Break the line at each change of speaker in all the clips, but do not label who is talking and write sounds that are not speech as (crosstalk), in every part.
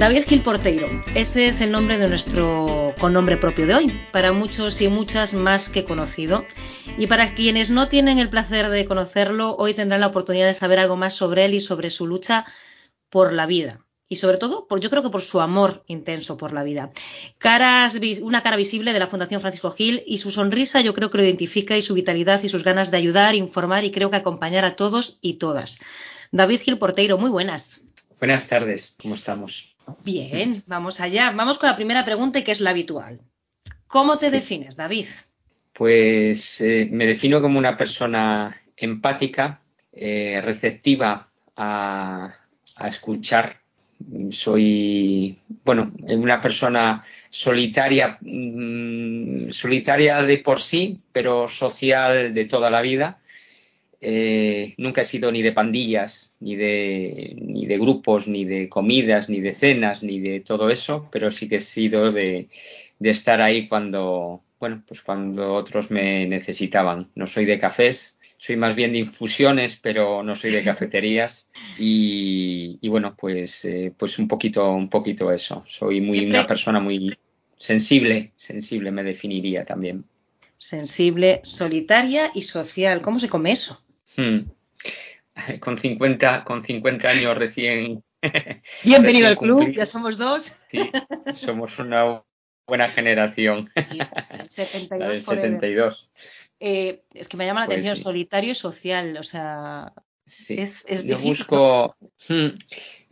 David Gil Porteiro, ese es el nombre de nuestro con nombre propio de hoy, para muchos y muchas más que conocido. Y para quienes no tienen el placer de conocerlo, hoy tendrán la oportunidad de saber algo más sobre él y sobre su lucha por la vida. Y sobre todo, yo creo que por su amor intenso por la vida. Caras, una cara visible de la Fundación Francisco Gil y su sonrisa yo creo que lo identifica y su vitalidad y sus ganas de ayudar, informar y creo que acompañar a todos y todas. David Gil Porteiro, muy buenas.
Buenas tardes, ¿cómo estamos?
Bien, vamos allá. Vamos con la primera pregunta y que es la habitual. ¿Cómo te defines, David?
Pues eh, me defino como una persona empática, eh, receptiva a, escuchar. Soy, bueno, una persona solitaria, mm, solitaria de por sí, pero social de toda la vida. Eh, nunca he sido ni de pandillas, ni de, ni de grupos, ni de comidas, ni de cenas, ni de todo eso, pero sí que he sido de, estar ahí cuando, bueno, pues cuando otros me necesitaban. No soy de cafés, soy más bien de infusiones, pero no soy de cafeterías. Y, bueno, pues, eh, pues un poquito, un poquito eso. Soy muy una persona muy sensible, sensible me definiría también.
Sensible, solitaria y social. ¿Cómo se come eso? Hmm. (laughs)
Con 50, con 50 años recién. (laughs)
Bienvenido al club, ya somos dos.
somos una buena generación. 72. (laughs)
Eh, es que me llama la pues atención, solitario y social, o sea, es, es
Yo busco. Hmm,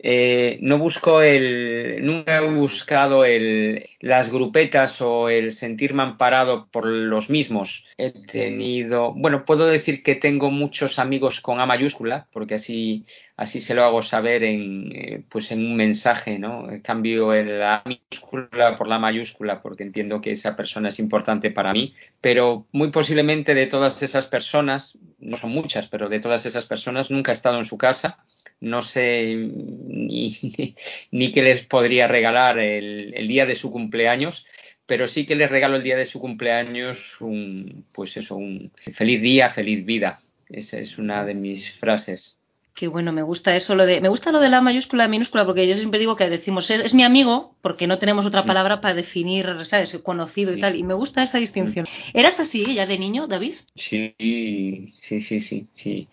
eh, no busco el, nunca he buscado el, las grupetas o el sentirme amparado por los mismos. He tenido, bueno, puedo decir que tengo muchos amigos con A mayúscula, porque así, así se lo hago saber en, eh, pues en un mensaje, ¿no? Cambio la minúscula por la mayúscula, porque entiendo que esa persona es importante para mí, pero muy posiblemente de todas esas personas, no son muchas, pero de todas esas personas nunca he estado en su casa no sé (laughs) ni, qué les podría regalar el, día de su cumpleaños, pero sí que les regalo el día de su cumpleaños un, pues eso, un feliz día, feliz vida. Esa es una de mis frases.
Qué bueno, me gusta eso, lo de, me gusta lo de la mayúscula y minúscula, porque yo siempre digo que decimos, es, mi amigo, porque no tenemos otra mm. palabra para definir, ¿sabes? Conocido y tal, y me gusta esa distinción. Mm. ¿Eras así ya de niño, David?
Sí, sí, sí, sí, sí.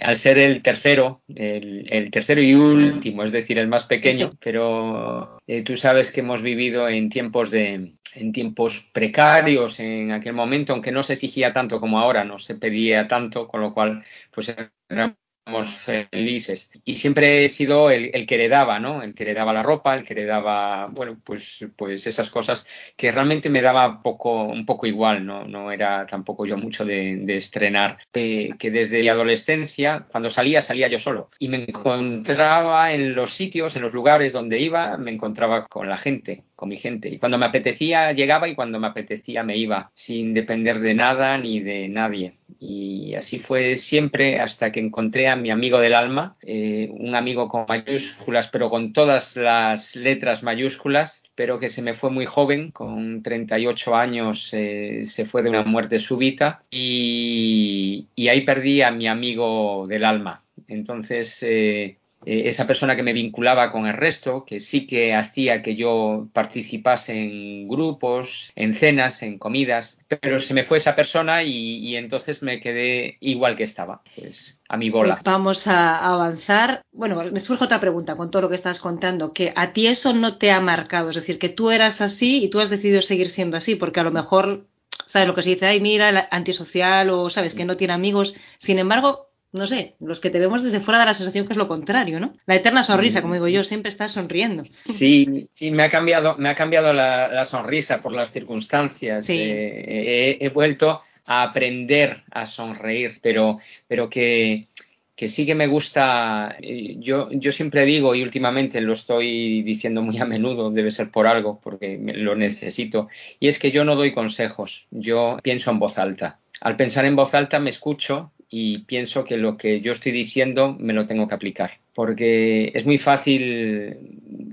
al ser el tercero, el, tercero y último, es decir, el más pequeño, pero eh, tú sabes que hemos vivido en tiempos de, en tiempos precarios en aquel momento, aunque no se exigía tanto como ahora, no se pedía tanto, con lo cual, pues era felices. Y siempre he sido el, que que heredaba, ¿no? El que heredaba la ropa, el que heredaba, bueno, pues, pues esas cosas que realmente me daba poco, un poco igual, ¿no? No era tampoco yo mucho de, estrenar. que desde mi adolescencia, cuando salía, salía yo solo. Y me encontraba en los sitios, en los lugares donde iba, me encontraba con la gente, con mi gente. Y cuando me apetecía, llegaba y cuando me apetecía, me iba, sin depender de nada ni de nadie. Y así fue siempre hasta que encontré a mi amigo del alma, eh, un amigo con mayúsculas, pero con todas las letras mayúsculas, pero que se me fue muy joven, con 38 años eh, se fue de una muerte súbita y, ahí perdí a mi amigo del alma. Entonces, eh, eh, esa persona que me vinculaba con el resto, que sí que hacía que yo participase en grupos, en cenas, en comidas, pero se me fue esa persona y, entonces me quedé igual que estaba, pues a mi bola.
Pues vamos a avanzar. Bueno, me surge otra pregunta con todo lo que estás contando, que a ti eso no te ha marcado, es decir, que tú eras así y tú has decidido seguir siendo así, porque a lo mejor sabes lo que se dice, ay, mira, antisocial o sabes que no tiene amigos. Sin embargo, no sé, los que te vemos desde fuera da la sensación que es lo contrario, ¿no? La eterna sonrisa, como digo yo, siempre estás sonriendo.
Sí, sí, me ha cambiado, me ha cambiado la, sonrisa por las circunstancias. Eh, he, vuelto a aprender a sonreír, pero, pero que, que sí que me gusta, eh, yo, yo siempre digo y últimamente lo estoy diciendo muy a menudo, debe ser por algo, porque lo necesito, y es que yo no doy consejos, yo pienso en voz alta. Al pensar en voz alta me escucho y pienso que lo que yo estoy diciendo me lo tengo que aplicar. Porque es muy fácil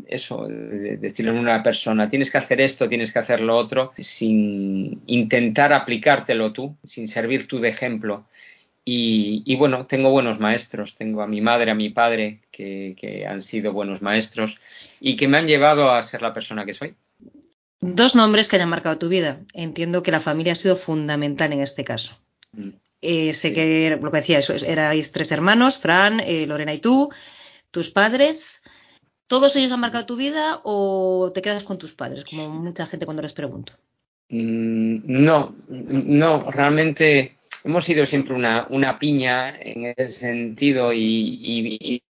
eso, decirle a una persona, tienes que hacer esto, tienes que hacer lo otro, sin intentar aplicártelo tú, sin servir tú de ejemplo. Y, bueno, tengo buenos maestros, tengo a mi madre, a mi padre, que, han sido buenos maestros y que me han llevado a ser la persona que soy.
Dos nombres que hayan marcado tu vida. Entiendo que la familia ha sido fundamental en este caso. Mm. Eh, sé que lo que decía, erais tres hermanos, Fran, eh, Lorena y tú, tus padres. ¿Todos ellos han marcado tu vida o te quedas con tus padres, como mucha gente cuando les pregunto?
Mm, no, no, realmente hemos sido siempre una, una piña en ese sentido y,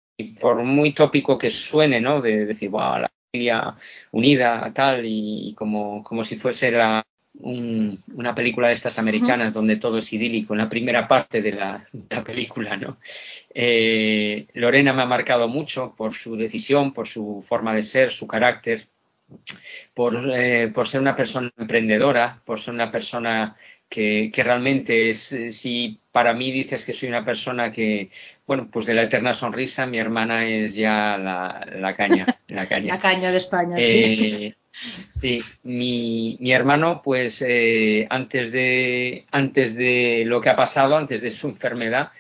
por muy tópico que suene, ¿no? De, decir, wow, la familia unida, tal, y, como, como si fuese la, una película de estas americanas donde todo es idílico, en la primera parte de la, película, ¿no? Eh, Lorena me ha marcado mucho por su decisión, por su forma de ser, su carácter, por, eh, por ser una persona emprendedora, por ser una persona que, realmente es, eh, si para mí dices que soy una persona que, bueno, pues de la eterna sonrisa, mi hermana es ya la, caña, la caña.
la caña (laughs) de España.
Eh, sí, mi, mi, hermano, pues eh, antes, de, antes de lo que ha pasado, antes de su enfermedad,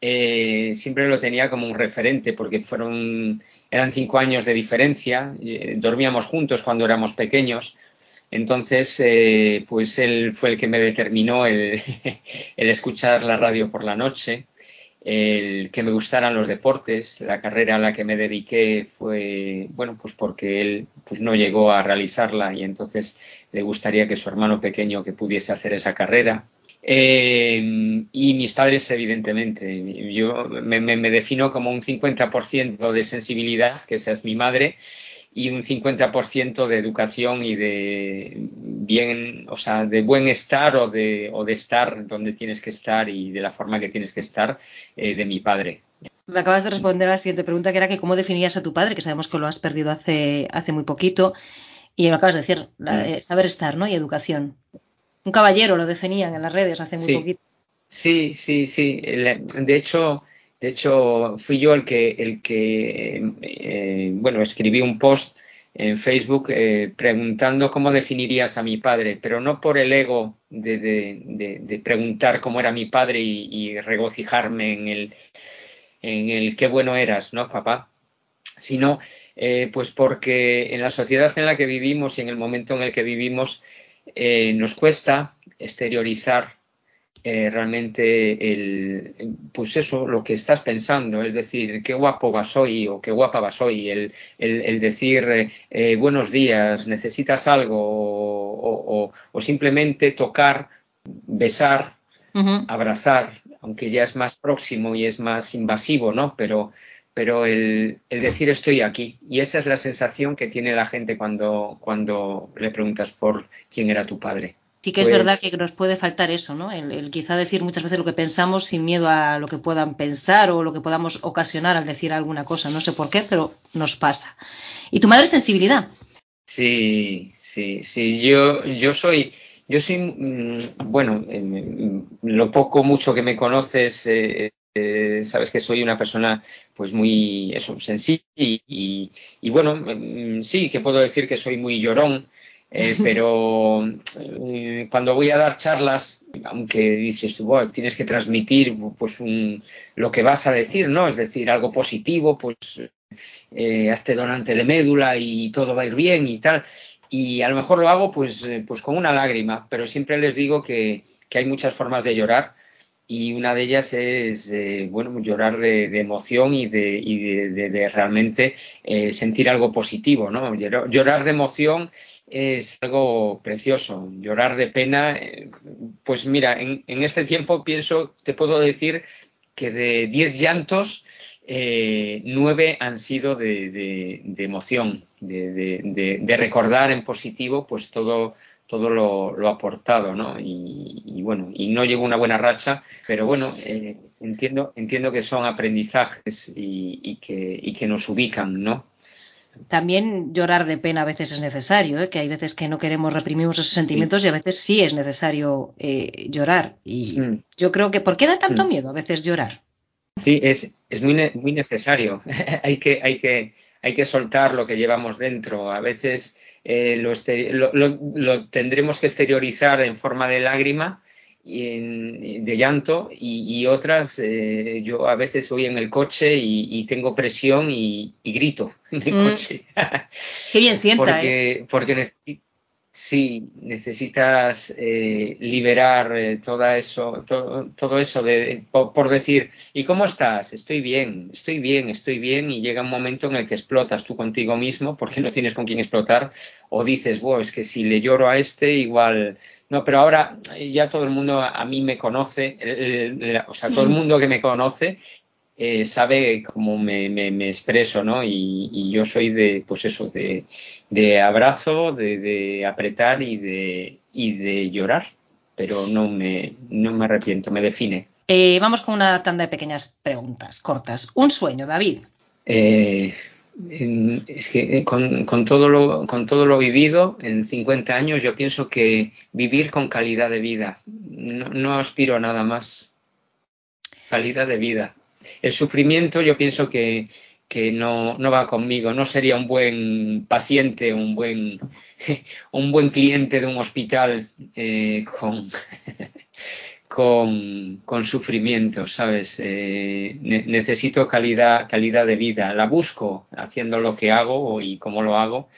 siempre lo tenía como un referente, porque fueron, eran cinco años de diferencia, dormíamos juntos cuando éramos pequeños, entonces, eh, pues él fue el que me determinó el, (laughs) escuchar la radio por la noche, el que me gustaran los deportes. La carrera a la que me dediqué fue, bueno, pues porque él pues no llegó a realizarla y entonces le gustaría que su hermano pequeño que pudiese hacer esa carrera. Eh, y mis padres, evidentemente. Yo me, me defino como un 50% de sensibilidad, que esa es mi madre, y un 50% de educación y de bien, o sea, de buen estar o de, o de estar donde tienes que estar y de la forma que tienes que estar eh, de mi padre.
Me acabas de responder a la siguiente pregunta, que era que cómo definías a tu padre, que sabemos que lo has perdido hace, hace muy poquito, y me acabas de decir, mm. eh, saber estar, ¿no? Y educación. Un caballero lo definían en las redes hace muy poquito.
Sí, sí, sí. De hecho, de hecho, fui yo el que, el que eh, bueno, escribí un post en Facebook eh, preguntando cómo definirías a mi padre, pero no por el ego de, preguntar cómo era mi padre y, regocijarme en el, en el qué bueno eras, ¿no, papá? Sino eh, pues porque en la sociedad en la que vivimos y en el momento en el que vivimos nos cuesta exteriorizar eh, realmente el, pues eso, lo que estás pensando, es decir, qué guapo vas hoy o qué guapa vas hoy, el, el, decir eh, buenos días, necesitas algo o, simplemente tocar, besar, abrazar, aunque ya es más próximo y es más invasivo, ¿no? Pero, pero el, el, decir estoy aquí. Y esa es la sensación que tiene la gente cuando, cuando le preguntas por quién era tu padre
sí que es verdad pues que nos puede faltar eso, ¿no? El, quizá decir muchas veces lo que pensamos sin miedo a lo que puedan pensar o lo que podamos ocasionar al decir alguna cosa. No sé por qué, pero nos pasa. ¿Y tu madre es sensibilidad?
Sí, sí, sí. Yo, yo soy, yo soy, mm, bueno, lo poco mucho que me conoces, eh, eh, sabes que soy una persona, pues muy, eso, sensible y, y bueno, mm, sí, que puedo decir que soy muy llorón. Eh, (laughs) pero eh, cuando voy a dar charlas, aunque dices, tienes que transmitir pues lo que vas a decir, ¿no? Es decir, algo positivo, pues eh, hazte donante de médula y todo va a ir bien y tal. Y a lo mejor lo hago pues, eh, pues con una lágrima, pero siempre les digo que, hay muchas formas de llorar y una de ellas es bueno llorar de, emoción y de, y de, realmente sentir algo positivo no llorar de emoción es algo precioso. Llorar de pena, pues mira, en, este tiempo pienso, te puedo decir que de 10 llantos, eh, nueve han sido de, emoción, de, recordar en positivo pues todo, todo lo, aportado, ¿no? Y, bueno, y no llevo una buena racha, pero bueno, eh, entiendo, entiendo que son aprendizajes y, que, y que nos ubican, ¿no?
También llorar de pena a veces es necesario, ¿eh? que hay veces que no queremos reprimimos esos sentimientos y a veces sí es necesario eh, llorar. Y mm. yo creo que, ¿por qué da tanto mm. miedo a veces llorar?
Sí, es, es muy, muy necesario. (laughs) hay, que, hay, que, hay que soltar lo que llevamos dentro. A veces eh, lo, lo, tendremos que exteriorizar en forma de lágrima de llanto y, otras eh, yo a veces voy en el coche y, tengo presión y, grito en el mm. coche.
Qué bien sienta, (laughs)
porque,
¿eh?
Porque sí, necesitas eh, liberar eh, todo eso, todo, eso de, por, decir, ¿y cómo estás? Estoy bien, estoy bien, estoy bien, y llega un momento en el que explotas tú contigo mismo porque no tienes con quién explotar, o dices, wow, es que si le lloro a este, igual no, pero ahora ya todo el mundo a mí me conoce, o sea, todo el mundo que me conoce eh, sabe cómo me, me, expreso, ¿no? Y, yo soy de, pues eso, de, de abrazo, de, de, apretar y de, y de llorar, pero no me, no me arrepiento, me define.
Eh, vamos con una tanda de pequeñas preguntas cortas. Un sueño, David.
Eh, es que eh, con, todo lo, con todo lo vivido en 50 años, yo pienso que vivir con calidad de vida. No, aspiro a nada más. Calidad de vida. El sufrimiento, yo pienso que, no, va conmigo. No sería un buen paciente, un buen, (laughs) un buen cliente de un hospital eh, con, (laughs) con, con sufrimiento, ¿sabes? Eh, necesito calidad, calidad de vida. La busco haciendo lo que hago y cómo lo hago,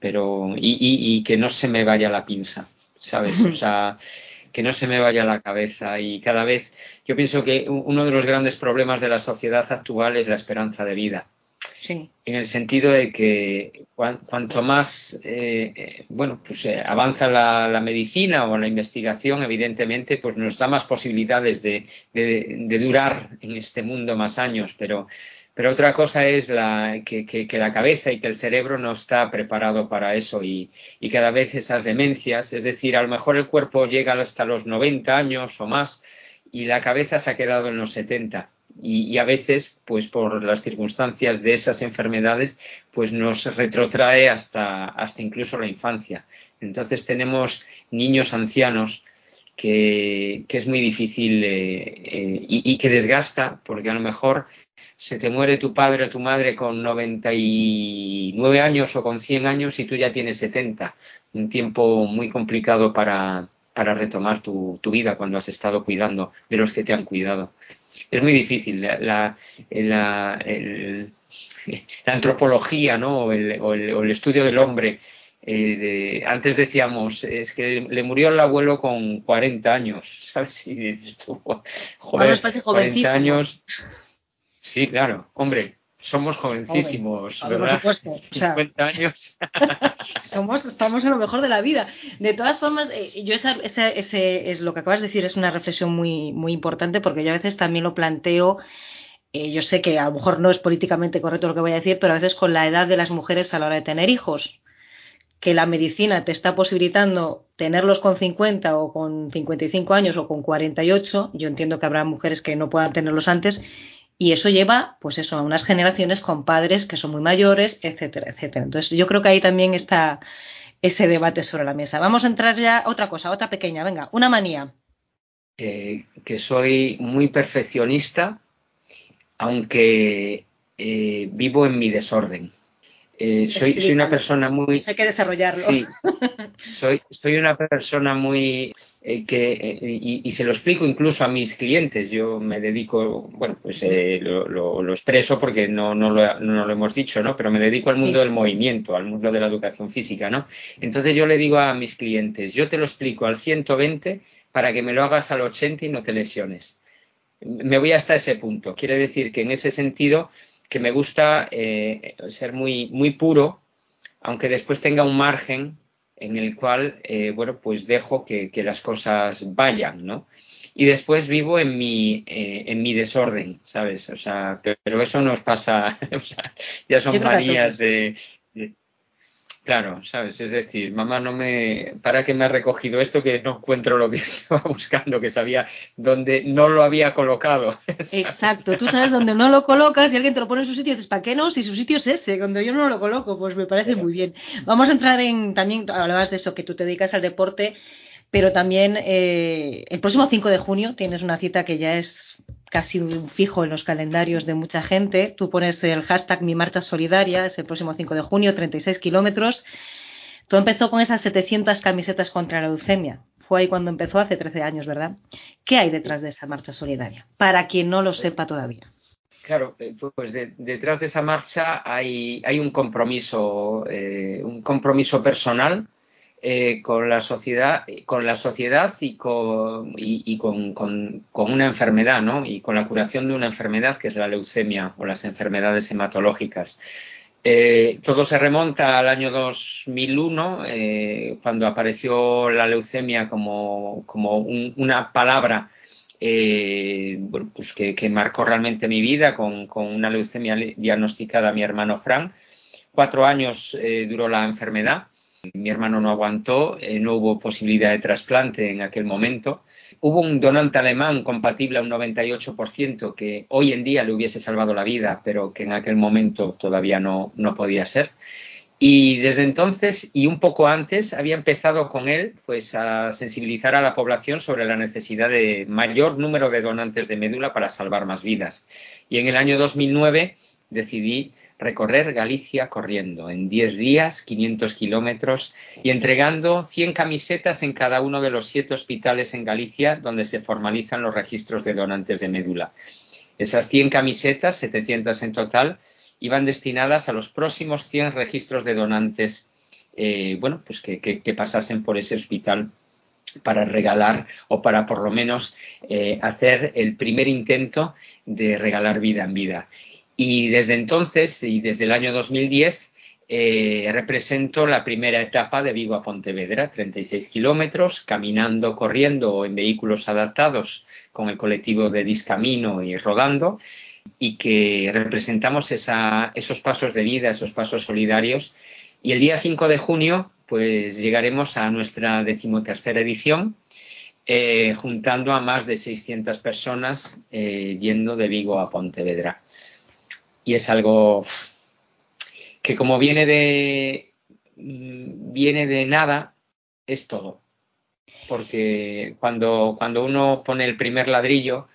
pero y, y, que no se me vaya la pinza, ¿sabes? O (laughs) sea, que no se me vaya la cabeza. Y cada vez yo pienso que uno de los grandes problemas de la sociedad actual es la esperanza de vida. En el sentido de que cuanto más eh, eh, bueno, pues, eh, avanza la, medicina o la investigación, evidentemente, pues nos da más posibilidades de, durar en este mundo más años, pero, pero otra cosa es la, que, la cabeza y que el cerebro no está preparado para eso y, y, cada vez esas demencias, es decir, a lo mejor el cuerpo llega hasta los 90 años o más y la cabeza se ha quedado en los 70 y, a veces, pues por las circunstancias de esas enfermedades, pues nos retrotrae hasta, hasta incluso la infancia. Entonces tenemos niños ancianos que, es muy difícil eh, eh, y, que desgasta, porque a lo mejor se te muere tu padre o tu madre con 99 años o con 100 años y tú ya tienes 70. Un tiempo muy complicado para, para retomar tu, tu vida cuando has estado cuidando de los que te han cuidado es muy difícil. La, (laughs) antropología ¿no? o, el, estudio del hombre. Eh, antes decíamos, es que le murió el abuelo con 40 años, (laughs) ¿sabes? Y dices tú, joder, 40 años. Sí, claro, hombre, somos jovencísimos, ¿verdad?
Por supuesto.
50 años. (laughs)
somos, estamos en lo mejor de la vida. De todas formas, eh, yo esa, ese es lo que acabas de decir, es una reflexión muy, muy importante porque yo a veces también lo planteo. Eh, yo sé que a lo mejor no es políticamente correcto lo que voy a decir, pero a veces con la edad de las mujeres a la hora de tener hijos, que la medicina te está posibilitando tenerlos con 50 o con 55 años o con 48, yo entiendo que habrá mujeres que no puedan tenerlos antes, y eso lleva, pues eso, a unas generaciones con padres que son muy mayores, etcétera, etcétera. Entonces, yo creo que ahí también está ese debate sobre la mesa. Vamos a entrar ya a otra cosa, otra pequeña, venga, una manía.
Eh, que soy muy perfeccionista, aunque eh, vivo en mi desorden. Eh, soy, soy, una persona muy.
hay que desarrollarlo.
Sí, (laughs) soy, soy una persona muy eh, que, eh, y, se lo explico incluso a mis clientes, yo me dedico, bueno, pues lo, lo, expreso porque no, no, lo, no, lo, hemos dicho, ¿no? Pero me dedico al mundo del movimiento, al mundo de la educación física, ¿no? Entonces yo le digo a mis clientes, yo te lo explico al 120 para que me lo hagas al 80 y no te lesiones. Me voy hasta ese punto. Quiere decir que en ese sentido que me gusta ser muy, muy puro, aunque después tenga un margen en el cual, eh, bueno, pues dejo que, las cosas vayan, ¿no? Y después vivo en mi, eh, en mi desorden, ¿sabes? O sea, pero eso nos pasa, (laughs) o sea, ya son manías de, Claro, ¿sabes? Es decir, mamá, no me. ¿Para qué me ha recogido esto que no encuentro lo que (laughs) estaba buscando, que sabía dónde no lo había colocado? (laughs)
Exacto, tú sabes dónde no lo colocas y alguien te lo pone en su sitio y dices, ¿para qué no? Si su sitio es ese, cuando yo no lo coloco, pues me parece muy bien. Vamos a entrar en. También hablabas de eso, que tú te dedicas al deporte pero también eh, el próximo 5 de junio tienes una cita que ya es casi un fijo en los calendarios de mucha gente. Tú pones el hashtag Mi Marcha Solidaria, es el próximo 5 de junio, 36 kilómetros. Todo empezó con esas 700 camisetas contra la leucemia. fue ahí cuando empezó hace 13 años, ¿verdad? ¿Qué hay detrás de esa marcha solidaria? Para quien no lo sepa todavía.
Claro, eh, pues detrás de esa marcha hay, un compromiso, eh, un compromiso personal eh, con la sociedad, con la sociedad y con, y, con, con, una enfermedad, ¿no? Y con la curación de una enfermedad que es la leucemia o las enfermedades hematológicas. Eh, todo se remonta al año 2001, eh, cuando apareció la leucemia como, como una palabra eh, pues que, marcó realmente mi vida, con, con, una leucemia diagnosticada a mi hermano Frank. Cuatro años duró la enfermedad. Mi hermano no aguantó, no hubo posibilidad de trasplante en aquel momento hubo un donante alemán compatible a un 98% que hoy en día le hubiese salvado la vida, pero que en aquel momento todavía no, no podía ser. Y desde entonces y un poco antes había empezado con él pues a sensibilizar a la población sobre la necesidad de mayor número de donantes de médula para salvar más vidas. Y en el año 2009 decidí recorrer Galicia corriendo en 10 días, 500 kilómetros y entregando 100 camisetas en cada uno de los siete hospitales en Galicia donde se formalizan los registros de donantes de médula. Esas 100 camisetas, 700 en total, iban destinadas a los próximos 100 registros de donantes, eh, bueno, pues que, pasasen por ese hospital para regalar o para por lo menos eh, hacer el primer intento de regalar vida en vida. Y desde entonces, y desde el año 2010, eh, represento la primera etapa de Vigo a Pontevedra, 36 kilómetros, caminando, corriendo o en vehículos adaptados con el colectivo de Discamino y rodando, y que representamos esos pasos de vida, esos pasos solidarios. Y el día 5 de junio, pues llegaremos a nuestra decimotercera edición, eh, juntando a más de 600 personas eh, yendo de Vigo a Pontevedra y es algo que como viene de mm, viene de nada es todo. Porque cuando cuando uno pone el primer ladrillo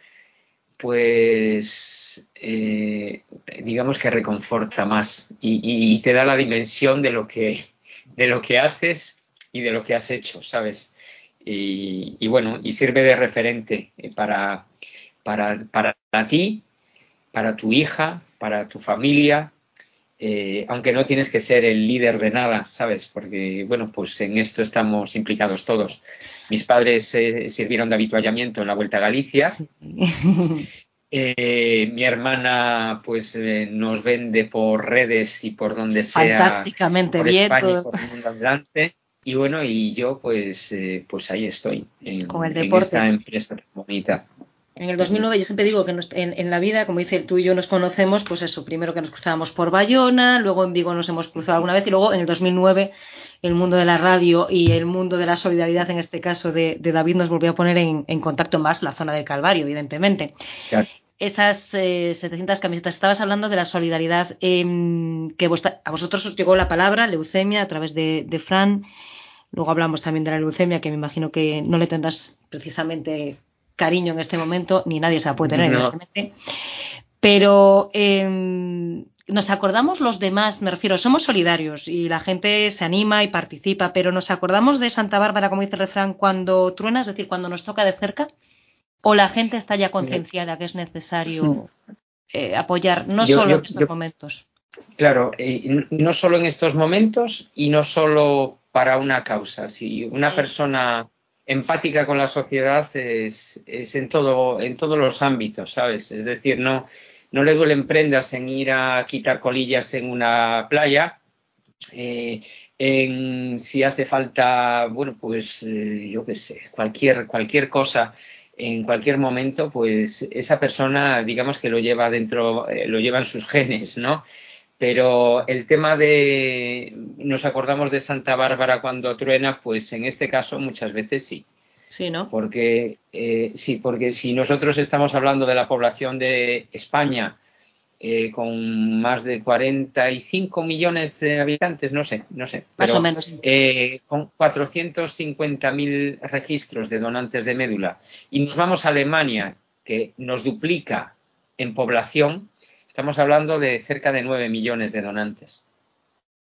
pues eh, digamos que reconforta más y, te da la dimensión de lo que de lo que haces y de lo que has hecho sabes y, bueno y sirve de referente para para para ti para tu hija para tu familia, eh, aunque no tienes que ser el líder de nada, ¿sabes? Porque, bueno, pues en esto estamos implicados todos. Mis padres eh, sirvieron de habituallamiento en la Vuelta a Galicia. (laughs) Eh, mi hermana, pues, nos vende por redes y por donde sea.
Fantásticamente bien. todo.
Y bueno, y yo, pues, pues ahí estoy.
En, Con el deporte. En
esta empresa bonita.
En el 2009, yo siempre digo que en, la vida, como dice tú y yo nos conocemos, pues eso, primero que nos cruzábamos por Bayona, luego en Vigo nos hemos cruzado alguna vez y luego en el 2009 el mundo de la radio y el mundo de la solidaridad, en este caso de, David, nos volvió a poner en, contacto más la zona del Calvario, evidentemente. Esas 700 eh, camisetas, estabas hablando de la solidaridad, em, que a vosotros os llegó la palabra, leucemia, a través de, de Fran. Luego hablamos también de la leucemia, que me imagino que no le tendrás precisamente cariño en este momento, ni nadie se la puede tener, evidentemente. Pero em, nos acordamos los demás, me refiero, somos solidarios y la gente se anima y participa, pero nos acordamos de Santa Bárbara, como dice el refrán, cuando truena, es decir, cuando nos toca de cerca, o la gente está ya concienciada que es necesario eh, apoyar, no solo en estos momentos.
Claro, no solo en estos momentos y no solo para una causa. Si una persona empática con la sociedad es, es, en todo en todos los ámbitos, ¿sabes? Es decir, no no le duelen prendas en ir a quitar colillas en una playa, eh, en si hace falta, bueno, pues eh, yo qué sé, cualquier cualquier cosa en cualquier momento, pues esa persona, digamos que lo lleva dentro, eh, lo lleva en sus genes, ¿no? Pero el tema de, nos acordamos de Santa Bárbara cuando truena, pues en este caso muchas veces sí.
Sí, ¿no?
Porque, eh, sí, porque si nosotros estamos hablando de la población de España eh, con más de 45 millones de habitantes, no sé, no sé.
Más o menos.
Eh, con 450.000 registros de donantes de médula y nos vamos a Alemania, que nos duplica en población, Estamos hablando de cerca de 9 millones de donantes.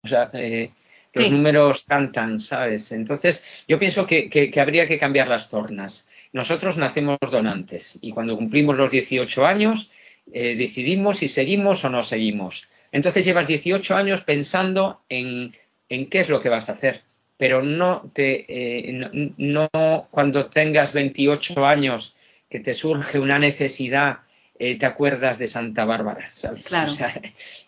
O sea, eh, Los números cantan, ¿sabes? Entonces, yo pienso que, que, habría que cambiar las tornas. Nosotros nacemos donantes y cuando cumplimos los 18 años eh, decidimos si seguimos o no seguimos. Entonces llevas 18 años pensando en, en qué es lo que vas a hacer, pero no te eh, no, cuando tengas 28 años que te surge una necesidad eh, te acuerdas de Santa Bárbara, ¿sabes?
Claro.
O sea,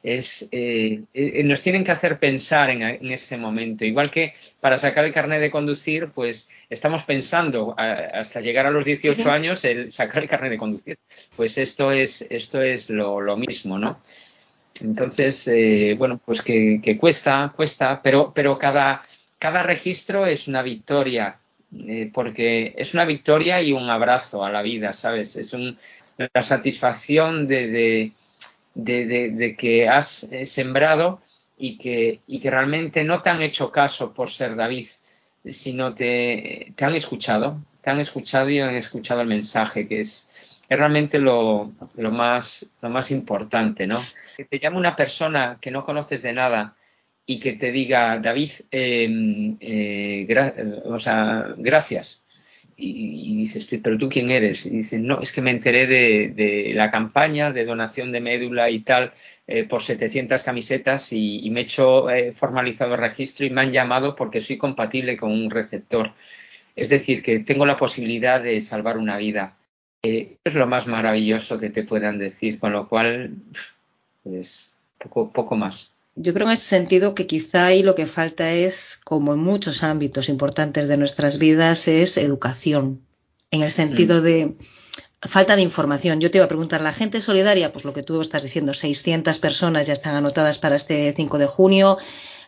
es, eh, nos tienen que hacer pensar en, ese momento. Igual que para sacar el carnet de conducir, pues estamos pensando hasta llegar a los 18 años el sacar el carnet de conducir. Pues esto es, esto es lo, lo mismo, ¿no? Entonces, eh, bueno, pues que, cuesta, cuesta, pero, pero cada, cada registro es una victoria, eh, porque es una victoria y un abrazo a la vida, ¿sabes? Es un, la satisfacción de, de, de, que has eh, sembrado y que, y que realmente no te han hecho caso por ser David, sino te, te han escuchado, te han escuchado y han escuchado el mensaje, que es, es realmente lo, lo, más, lo más importante, ¿no? Que te llame una persona que no conoces de nada y que te diga, David, em, eh, o sea, gracias y, dices, pero tú quién eres? Y dices, no, es que me enteré de, la campaña de donación de médula y tal eh, por 700 camisetas y, me he hecho eh, formalizado el registro y me han llamado porque soy compatible con un receptor. Es decir, que tengo la posibilidad de salvar una vida. Es lo más maravilloso que te puedan decir, con lo cual, pues, poco, poco más.
Yo creo en ese sentido que quizá ahí lo que falta es, como en muchos ámbitos importantes de nuestras vidas, es educación, en el sentido mm. de falta de información. Yo te iba a preguntar, ¿la gente solidaria? Pues lo que tú estás diciendo, 600 personas ya están anotadas para este 5 de junio,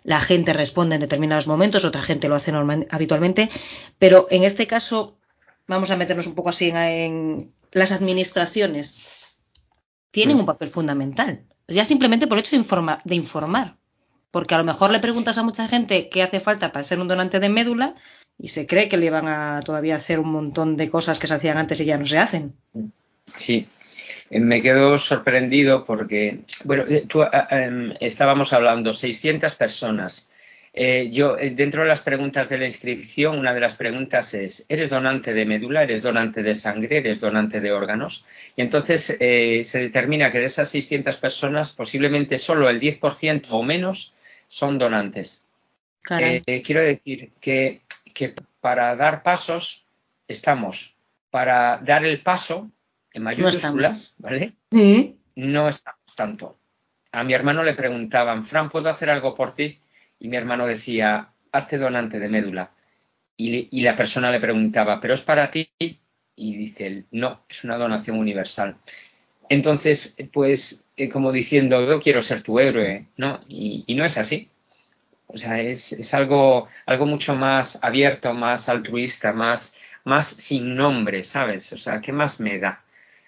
la gente responde en determinados momentos, otra gente lo hace habitualmente, pero en este caso, vamos a meternos un poco así en, las administraciones, tienen mm. un papel fundamental ya simplemente por hecho de, informar. Porque a lo mejor le preguntas a mucha gente qué hace falta para ser un donante de médula y se cree que le van a todavía hacer un montón de cosas que se hacían antes y ya no se hacen.
Sí, eh, me quedo sorprendido porque, bueno, eh, tú, eh, em, estábamos hablando 600 personas eh, yo, eh, dentro de las preguntas de la inscripción, una de las preguntas es, ¿eres donante de médula? ¿Eres donante de sangre? ¿Eres donante de órganos? Y entonces eh, se determina que de esas 600 personas, posiblemente solo el 10% o menos son donantes. quiero decir que, para dar pasos estamos. Para dar el paso, en mayúsculas, ¿vale? No estamos tanto. A mi hermano le preguntaban, Fran, ¿puedo hacer algo por ti? Y mi hermano decía, hazte donante de médula. Y, la persona le preguntaba, ¿pero es para ti? Y dice él, no, es una donación universal. Entonces, pues, eh, como diciendo, yo quiero ser tu héroe, ¿no? Y, no es así. O sea, es, algo, algo mucho más abierto, más altruista, más, más sin nombre, ¿sabes? O sea, ¿qué más me da?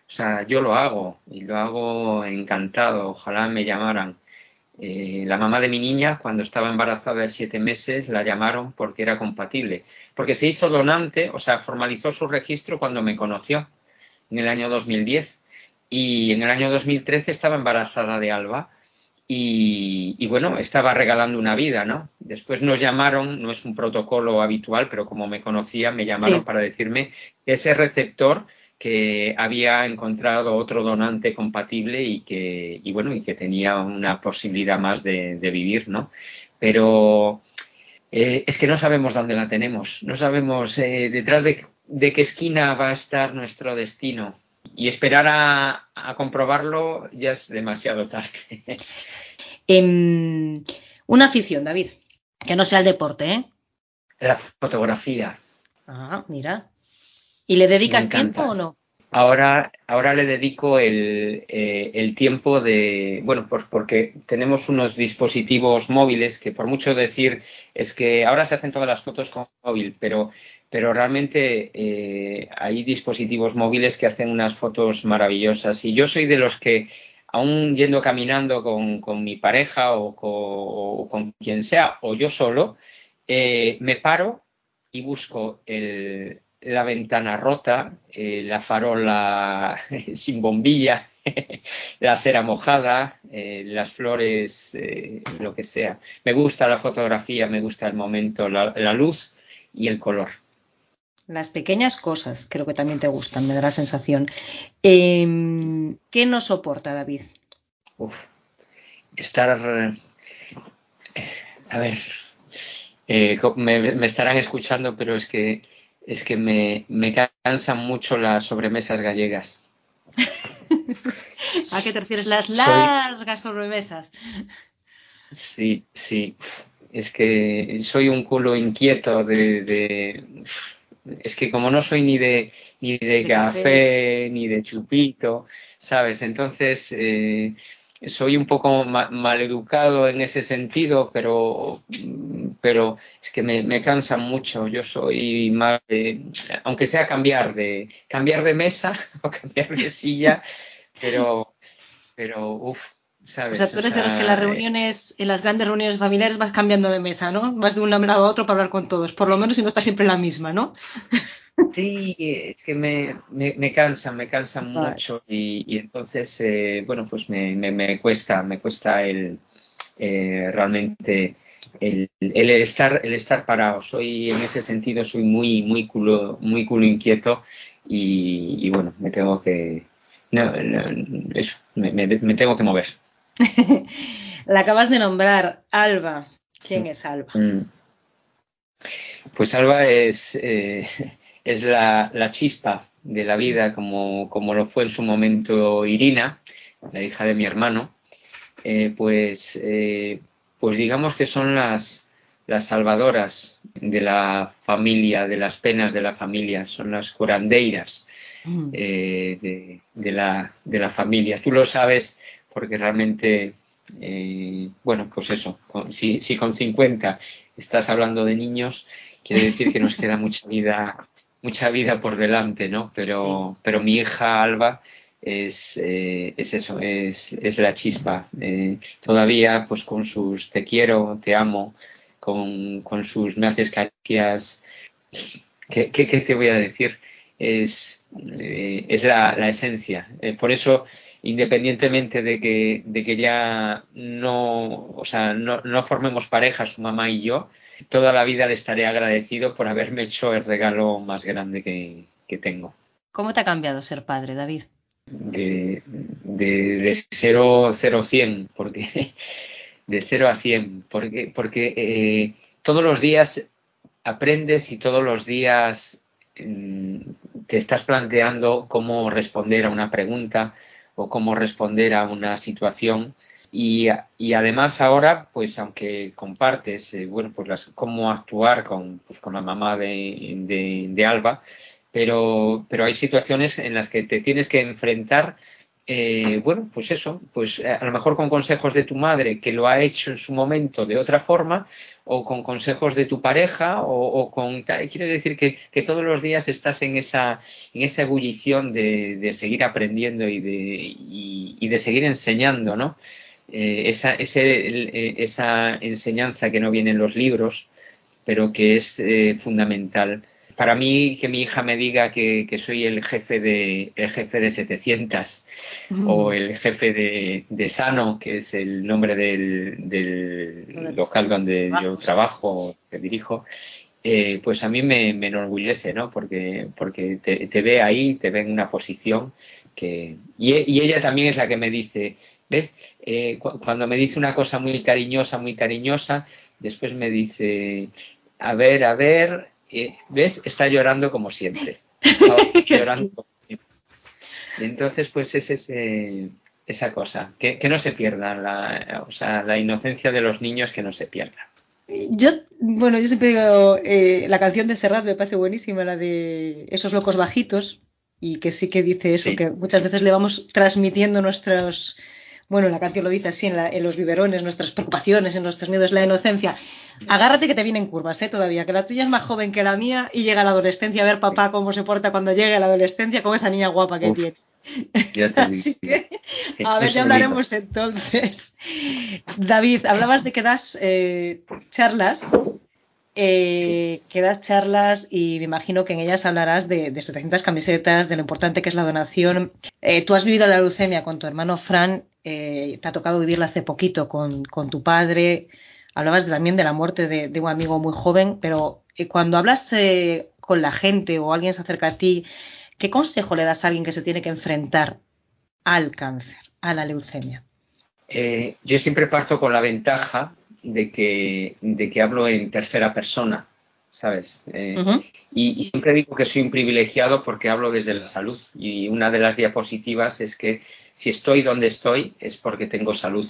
O sea, yo lo hago y lo hago encantado, ojalá me llamaran. Eh, la mamá de mi niña, cuando estaba embarazada de siete meses, la llamaron porque era compatible. Porque se hizo donante, o sea, formalizó su registro cuando me conoció, en el año 2010. Y en el año 2013 estaba embarazada de Alba. Y, bueno, estaba regalando una vida, ¿no? Después nos llamaron, no es un protocolo habitual, pero como me conocía, me llamaron para decirme que ese receptor que había encontrado otro donante compatible y que, y bueno, y que tenía una posibilidad más de, vivir, ¿no? Pero eh, es que no sabemos dónde la tenemos, no sabemos eh, detrás de, qué esquina va a estar nuestro destino. Y esperar a, comprobarlo ya es demasiado tarde. (laughs)
Em, una afición, David, que no sea el deporte, ¿eh?
La fotografía.
Ah, mira. ¿Y le dedicas tiempo o no?
Ahora, ahora le dedico el, eh, el tiempo de, bueno, pues porque tenemos unos dispositivos móviles que por mucho decir es que ahora se hacen todas las fotos con móvil, pero, pero realmente eh, hay dispositivos móviles que hacen unas fotos maravillosas. Y yo soy de los que, aún yendo caminando con, con mi pareja o con, o con, quien sea, o yo solo, eh, me paro y busco el, la ventana rota, eh, la farola (laughs) sin bombilla, (laughs) la acera mojada, eh, las flores, eh, lo que sea. Me gusta la fotografía, me gusta el momento, la, luz y el color.
Las pequeñas cosas creo que también te gustan, me da la sensación. Em, ¿Qué no soporta David?
Uf, estar... A ver, me, estarán escuchando, pero es que, es que me, me cansan mucho las sobremesas gallegas. (laughs)
¿A qué te refieres? Las largas sobremesas.
Sí, sí. Es que soy un culo inquieto de, es que como no soy ni de ni de, café, ni de chupito, ¿sabes? Entonces eh, soy un poco mal educado en ese sentido, pero, pero es que me, cansa mucho. Yo soy más, aunque sea cambiar de cambiar de mesa (laughs) o cambiar de silla, pero, pero, uff, ¿sabes?
O sea, tú eres de los que en las reuniones, en las grandes reuniones familiares vas cambiando de mesa, ¿no? Vas de un lado a otro para hablar con todos, por lo menos si no estás siempre en la misma, ¿no? (laughs)
Sí, es que me, me, me cansan, me cansan mucho y, entonces, eh, bueno, pues me, me, cuesta, me cuesta el eh, realmente el, el, estar el estar parado. Soy en ese sentido soy muy muy culo muy culo inquieto y bueno me tengo que no, eso, me, tengo que mover. (laughs)
la acabas de nombrar, Alba. ¿Quién es Alba? Mm.
Pues Alba es, eh, (laughs) es la, chispa de la vida, como, como lo fue en su momento Irina, la hija de mi hermano. Eh, pues, eh, pues digamos que son las, las salvadoras de la familia, de las penas de la familia, son las curandeiras Mm. Eh, de, la, de la familia. Tú lo sabes porque realmente, eh, bueno, pues eso, si, si con 50 estás hablando de niños, quiere decir que nos queda mucha vida mucha vida por delante, ¿no? Pero, pero mi hija Alba es, eh, es eso, es, es la chispa. todavía, pues con sus te quiero, te amo, con, con sus me haces caricias, ¿qué, qué, qué te voy a decir? Es, eh, es la, esencia. Eh, por eso, independientemente de que, de que ya no, o sea, no, no, formemos pareja, su mamá y yo, toda la vida le estaré agradecido por haberme hecho el regalo más grande que, tengo.
¿Cómo te ha cambiado ser padre, David?
De, de, 0, 0 (laughs) a 100, porque de 0 a 100, porque, porque eh, todos los días aprendes y todos los días mm, te estás planteando cómo responder a una pregunta o cómo responder a una situación. Y, además ahora, pues aunque compartes, eh, bueno, pues cómo actuar con, pues, con la mamá de, de, Alba, pero, pero hay situaciones en las que te tienes que enfrentar eh, bueno, pues eso, pues eh, a lo mejor con consejos de tu madre que lo ha hecho en su momento de otra forma, o con consejos de tu pareja, o, con quiero decir que, todos los días estás en esa, en esa ebullición de, seguir aprendiendo y de, y, de seguir enseñando, ¿no? Eh, esa, esa enseñanza que no viene en los libros, pero que es fundamental para mí que mi hija me diga que, soy el jefe de el jefe de 700 o el jefe de, Sano, que es el nombre del, local donde yo trabajo, que dirijo, eh, pues a mí me, enorgullece, ¿no? Porque, porque te, ve ahí, te ve en una posición que... Y, ella también es la que me dice, ¿ves? Eh, cuando me dice una cosa muy cariñosa, muy cariñosa, después me dice, a ver, a ver, ¿ves? Está llorando como siempre. (laughs) llorando entonces, pues es ese, esa cosa, que, no se pierda, la, o sea, la inocencia de los niños que no se pierda.
Yo, bueno, yo siempre digo, eh, la canción de Serrat me parece buenísima, la de esos locos bajitos, y que sí que dice eso, que muchas veces le vamos transmitiendo nuestros, bueno, la canción lo dice así, en, los biberones, nuestras preocupaciones, en nuestros miedos, la inocencia. Agárrate que te vienen curvas, ¿eh? Todavía, que la tuya es más joven que la mía y llega a la adolescencia a ver papá cómo se porta cuando llegue a la adolescencia con esa niña guapa que tiene. (laughs) Así que, a ver, ya hablaremos entonces. David, hablabas de que das eh, charlas eh, das charlas y me imagino que en ellas hablarás de, de 700 camisetas, de lo importante que es la donación. Eh, tú has vivido la leucemia con tu hermano Fran te ha tocado vivirla hace poquito con, tu padre, hablabas también de la muerte de, un amigo muy joven, pero cuando hablas con la gente o alguien se acerca a ti, ¿qué consejo le das a alguien que se tiene que enfrentar al cáncer, a la leucemia?
yo siempre parto con la ventaja de que, de que hablo en tercera persona, ¿sabes? Eh, y, siempre digo que soy un privilegiado porque hablo desde la salud. Y una de las diapositivas es que si estoy donde estoy es porque tengo salud,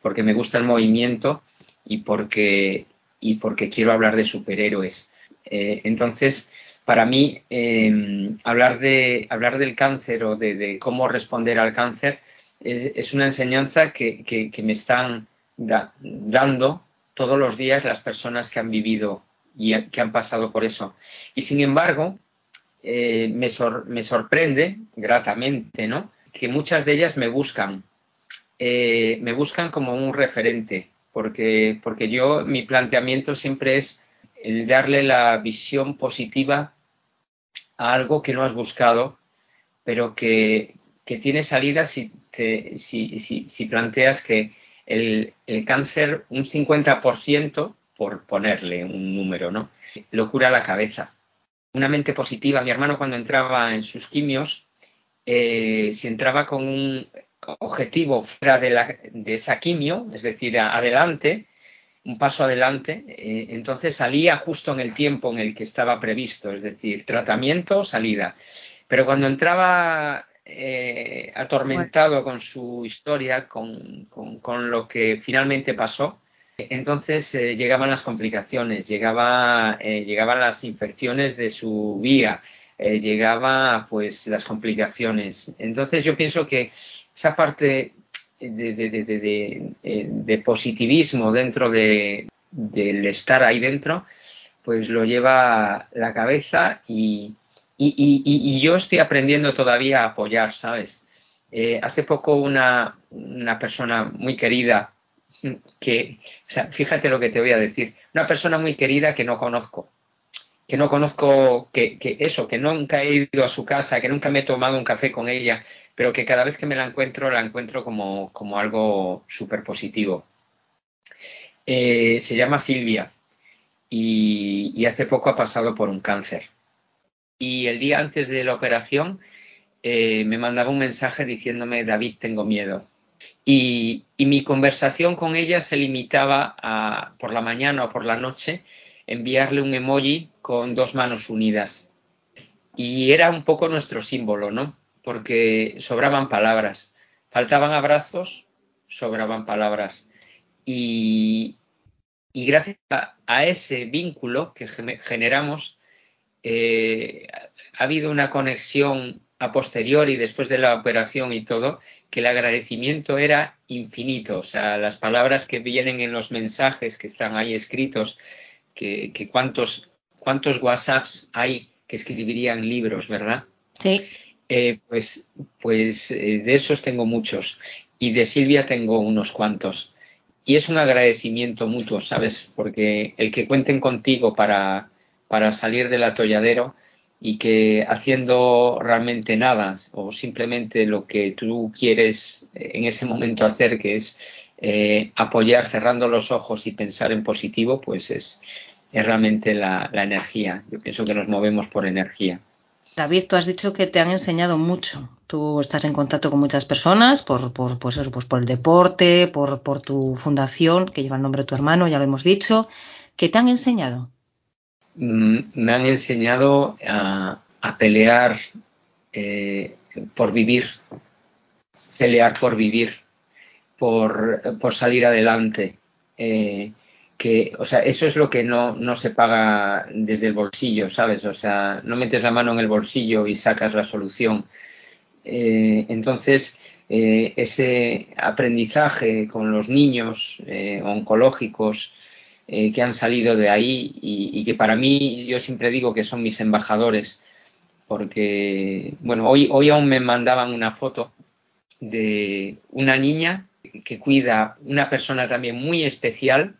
porque me gusta el movimiento y porque, y porque quiero hablar de superhéroes. Eh, entonces, para mí, em, hablar, de, hablar del cáncer o de, cómo responder al cáncer es, una enseñanza que me están dando todos los días las personas que han vivido y que han pasado por eso. Y sin embargo, eh, me, sorprende gratamente, ¿no? Que muchas de ellas me buscan, eh, me buscan como un referente, porque, porque yo, mi planteamiento siempre es el darle la visión positiva a algo que no has buscado, pero que, tiene salida si, si, si planteas que el, cáncer un 50%, por ponerle un número, ¿no? Lo cura la cabeza. Una mente positiva. Mi hermano cuando entraba en sus quimios, eh, si entraba con un objetivo fuera de, la, de esa quimio, es decir, adelante, un paso adelante, eh, entonces salía justo en el tiempo en el que estaba previsto, es decir, tratamiento, salida. Pero cuando entraba eh, atormentado con su historia, con, lo que finalmente pasó, entonces eh, llegaban las complicaciones, llegaba, eh, llegaban las infecciones de su vía, llegaba pues las complicaciones. Entonces yo pienso que esa parte de, positivismo dentro del estar ahí dentro, pues lo lleva la cabeza y, yo estoy aprendiendo todavía a apoyar, ¿sabes? Eh, hace poco una, persona muy querida, que, o sea, fíjate lo que te voy a decir, una persona muy querida que no conozco, que no conozco, que, eso, que nunca he ido a su casa, que nunca me he tomado un café con ella, pero que cada vez que me la encuentro, la encuentro como, como algo súper positivo. Eh, se llama Silvia y hace poco ha pasado por un cáncer y el día antes de la operación eh, me mandaba un mensaje diciéndome, David, tengo miedo. Y, mi conversación con ella se limitaba a, por la mañana o por la noche, enviarle un emoji con dos manos unidas. Y era un poco nuestro símbolo, ¿no? Porque sobraban palabras. Faltaban abrazos, sobraban palabras. Y, gracias a ese vínculo que generamos, eh, ha habido una conexión a posteriori después de la operación y todo, que el agradecimiento era infinito. O sea, las palabras que vienen en los mensajes que están ahí escritos, que, cuántos, cuántos WhatsApps hay que escribirían libros, ¿verdad?
Sí.
Eh, pues pues eh, de esos tengo muchos y de Silvia tengo unos cuantos. Y es un agradecimiento mutuo, ¿sabes? Porque el que cuenten contigo para, para salir del atolladero y que haciendo realmente nada o simplemente lo que tú quieres en ese momento hacer, que es eh, apoyar cerrando los ojos y pensar en positivo, pues es, es realmente la, energía. Yo pienso que nos movemos por energía.
David, tú has dicho que te han enseñado mucho. Tú estás en contacto con muchas personas por, por, pues eso, pues por el deporte, por, por tu fundación, que lleva el nombre de tu hermano, ya lo hemos dicho. ¿Qué te han enseñado?
Mm, me han enseñado a, pelear eh, por vivir, pelear por vivir, por, salir adelante. Eh, que, o sea, eso es lo que no, no se paga desde el bolsillo, ¿sabes? O sea, no metes la mano en el bolsillo y sacas la solución. Eh, entonces, ese aprendizaje con los niños oncológicos, eh, que han salido de ahí y, que para mí yo siempre digo que son mis embajadores porque bueno hoy hoy aún me mandaban una foto de una niña que cuida una persona también muy especial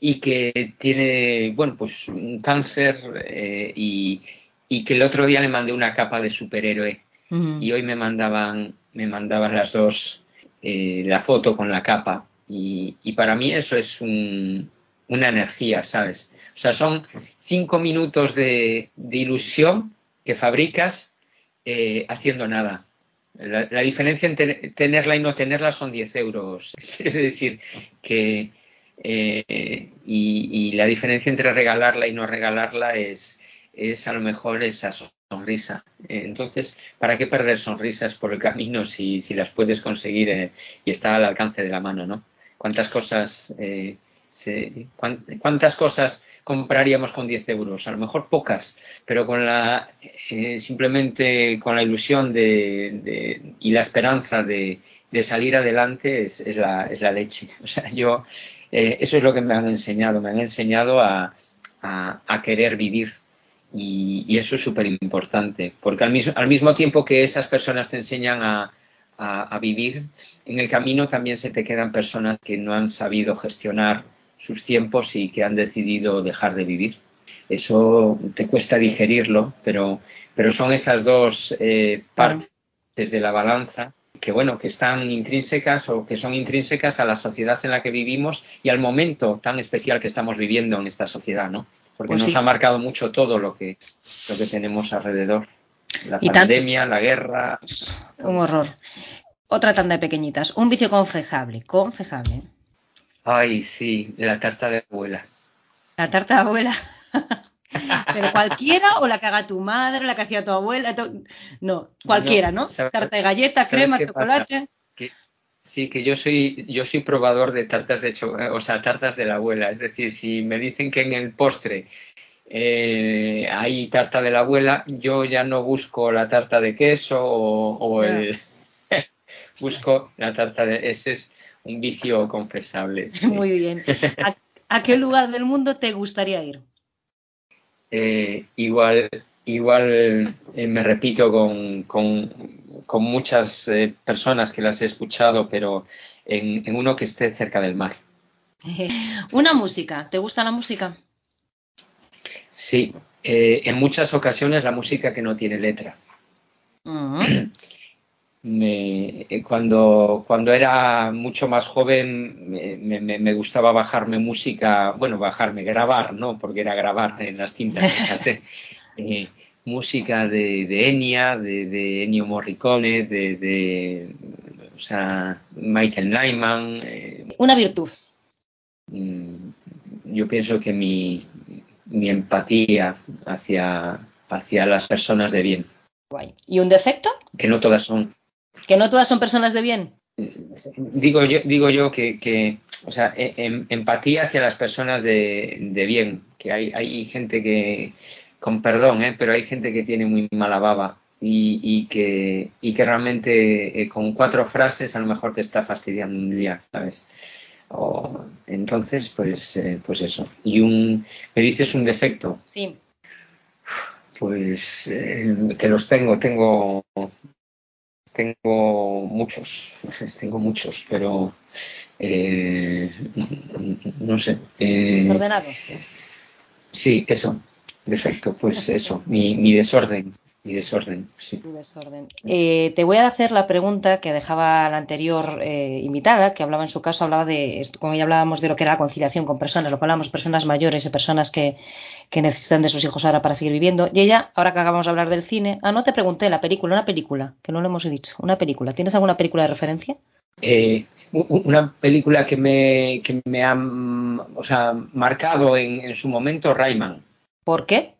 y que tiene bueno pues un cáncer eh, y, que el otro día le mandé una capa de superhéroe y hoy me mandaban me mandaban las dos eh, la foto con la capa. Y, para mí eso es una energía, ¿sabes? O sea, son cinco minutos de, ilusión que fabricas eh, haciendo nada. La, diferencia entre tenerla y no tenerla son 10 euros. (laughs) Es decir, que. Eh, y, la diferencia entre regalarla y no regalarla es, es a lo mejor esa sonrisa. Eh, entonces, ¿para qué perder sonrisas por el camino si, si las puedes conseguir eh, y está al alcance de la mano, ¿no? ¿Cuántas cosas, se, cuántas cosas compraríamos con 10 euros? A lo mejor pocas, pero con la eh, simplemente con la ilusión de, y la esperanza de, salir adelante es, es, la, es, la, leche. (laughs) O sea, yo eh, eso es lo que me han enseñado, me han enseñado a, a, querer vivir. Y, eso es súper importante, porque al mismo, al mismo tiempo que esas personas te enseñan a, a, vivir, en el camino también se te quedan personas que no han sabido gestionar sus tiempos y que han decidido dejar de vivir. Eso te cuesta digerirlo, pero, pero son esas dos eh, partes de la balanza que bueno, que están intrínsecas o que son intrínsecas a la sociedad en la que vivimos y al momento tan especial que estamos viviendo en esta sociedad, ¿no? Porque pues nos ha marcado mucho todo lo que, lo que tenemos alrededor. La pandemia, la guerra.
Un horror. Otra tanda de pequeñitas. Un vicio confesable. Confesable.
Ay, sí, la tarta de abuela.
La tarta de abuela. (laughs) Pero cualquiera o la que haga tu madre, la que hacía tu abuela. No, cualquiera, ¿no? Tarta de galleta, crema, chocolate.
sí, que yo soy, yo soy probador de tartas de o sea, tartas de la abuela. Es decir, si me dicen que en el postre eh, hay tarta de la abuela, yo ya no busco la tarta de queso o, el (laughs) busco la tarta de ese es un vicio confesable. (laughs)
Muy bien. ¿A, qué lugar del mundo te gustaría ir?
Eh, igual, igual eh, me repito con, con, muchas eh, personas que las he escuchado, pero en, uno que esté cerca del mar. (laughs)
Una música, ¿te gusta la música?
Sí, en muchas ocasiones la música que no tiene letra. Mm. (clears throat) me, eh, cuando, cuando era mucho más joven me, me, gustaba bajarme música, bueno, bajarme, grabar, ¿no? Porque era grabar en las cintas (laughs) eh, música de, de Enya, de, de, Ennio Morricone, de, de o sea, Michael Nyman.
Eh, Una virtud.
Mm, yo pienso que mi, mi empatía hacia, hacia las personas de bien.
¿Y un defecto?
Que no todas son
¿Que no todas son personas de bien?
Digo yo, digo yo que, o sea, e, em, empatía hacia las personas de, bien, que hay, hay gente que, con perdón, ¿eh? pero hay gente que tiene muy mala baba y, que, y que realmente eh, con cuatro frases a lo mejor te está fastidiando un día, ¿sabes? entonces, pues, eh, pues eso. Y un, me dices un defecto.
Sí.
Pues que los tengo, tengo tengo muchos, (laughs) tengo muchos, pero eh, no sé.
Eh, ¿Desordenado?
Sí, eso, defecto, pues eso, mi, mi desorden. Mi desorden, sí.
desorden. Eh, te voy a hacer la pregunta que dejaba la anterior invitada, que hablaba en su caso, hablaba de, como ya hablábamos de lo que era la conciliación con personas, lo que hablábamos, personas mayores y personas que, que necesitan de sus hijos ahora para seguir viviendo. Y ella, ahora que acabamos de hablar del cine, ah, no te pregunté, la película, una película, que no lo hemos dicho, una película. ¿Tienes alguna película de referencia?
Eh, una película que me, que me ha o sea, marcado en, su momento, Rayman.
¿Por qué?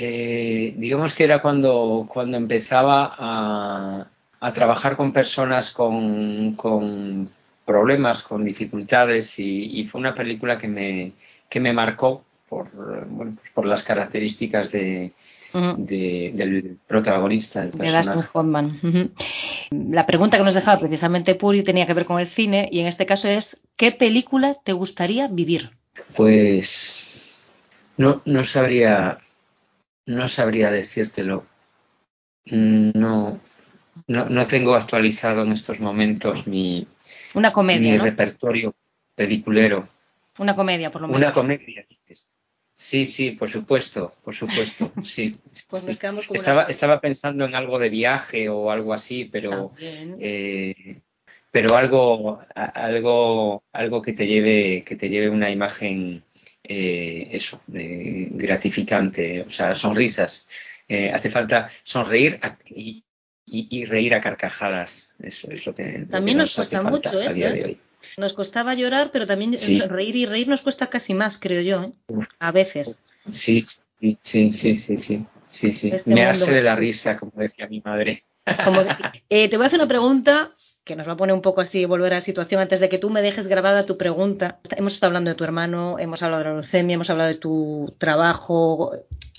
Eh, digamos que era cuando, cuando empezaba a, a trabajar con personas con, con problemas, con dificultades y, y, fue una película que me, que me marcó por, bueno, pues por las características de, del protagonista. Del
de Dustin Hoffman. La pregunta que nos dejaba precisamente Puri tenía que ver con el cine y en este caso es ¿qué película te gustaría vivir?
Pues no, no sabría no sabría decírtelo. No, no, no tengo actualizado en estos momentos mi,
Una comedia,
mi repertorio peliculero.
Una comedia, por lo menos.
Una comedia, Sí, sí, por supuesto, por supuesto, (laughs) sí.
Pues
estaba, estaba pensando en algo de viaje o algo así, pero eh, pero algo, algo, algo que te lleve, que te lleve una imagen eh, eso, gratificante, o sea, sonrisas. Eh, hace falta sonreír y, reír a carcajadas. Eso es lo que
también nos, cuesta mucho eso. ¿eh? Nos costaba llorar, pero también reír y reír nos cuesta casi más, creo yo, a veces.
Sí, sí, sí, sí, sí, sí, sí. Este Me hace de la risa, como decía mi madre. (laughs)
te voy a hacer una pregunta que nos va a poner un poco así, volver a la situación, antes de que tú me dejes grabada tu pregunta. Hemos estado hablando de tu hermano, hemos hablado de la leucemia, hemos hablado de tu trabajo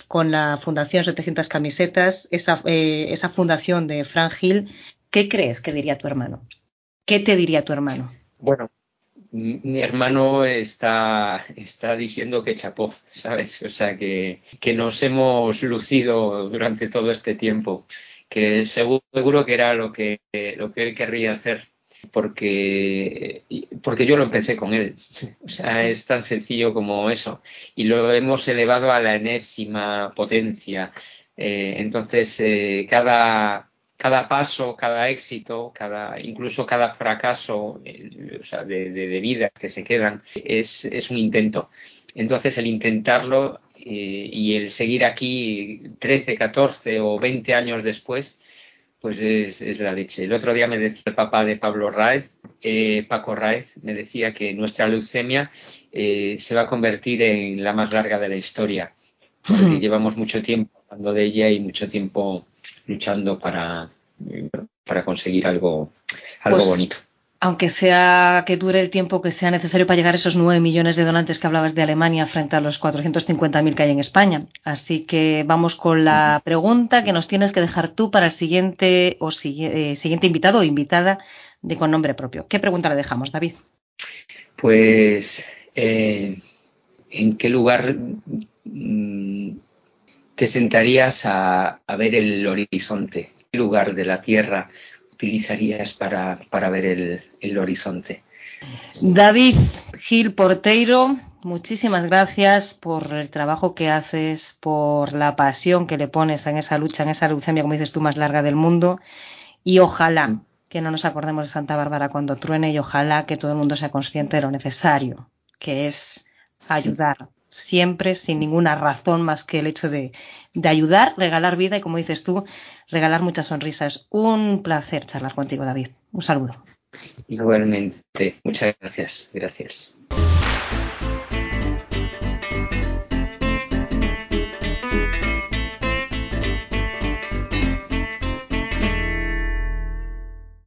con la Fundación 700 Camisetas, esa, eh, esa fundación de Frank Hill. ¿Qué crees que diría tu hermano? ¿Qué te diría tu hermano?
Bueno, mi hermano está, está diciendo que chapó, ¿sabes? O sea, que, que nos hemos lucido durante todo este tiempo que seguro que era lo que, lo que él querría hacer, porque, porque yo lo empecé con él. O sea, es tan sencillo como eso. Y lo hemos elevado a la enésima potencia. Eh, entonces, eh, cada, cada paso, cada éxito, cada, incluso cada fracaso eh, o sea, de, de, vidas que se quedan, es, es un intento. Entonces, el intentarlo y el seguir aquí 13, 14 o 20 años después, pues es, la leche. El otro día me decía el papá de Pablo Raez, eh, Paco Raez, me decía que nuestra leucemia eh, se va a convertir en la más larga de la historia, porque llevamos mucho tiempo hablando de ella y mucho tiempo luchando para, para conseguir algo, algo pues bonito
aunque sea que dure el tiempo que sea necesario para llegar a esos 9 millones de donantes que hablabas de Alemania frente a los 450.000 que hay en España. Así que vamos con la pregunta que nos tienes que dejar tú para el siguiente o eh, siguiente invitado o invitada de con nombre propio. ¿Qué pregunta le dejamos, David?
Pues, eh, ¿en qué lugar mm, te sentarías a, a ver el horizonte? ¿Qué lugar de la Tierra utilizarías para, para ver el, el horizonte.
David Gil Porteiro, muchísimas gracias por el trabajo que haces, por la pasión que le pones en esa lucha, en esa leucemia, como dices tú, más larga del mundo. Y ojalá que no nos acordemos de Santa Bárbara cuando truene y ojalá que todo el mundo sea consciente de lo necesario, que es ayudar siempre sin ninguna razón más que el hecho de, de ayudar, regalar vida y, como dices tú, regalar muchas sonrisas. Un placer charlar contigo, David. Un saludo.
Igualmente. Muchas gracias. Gracias.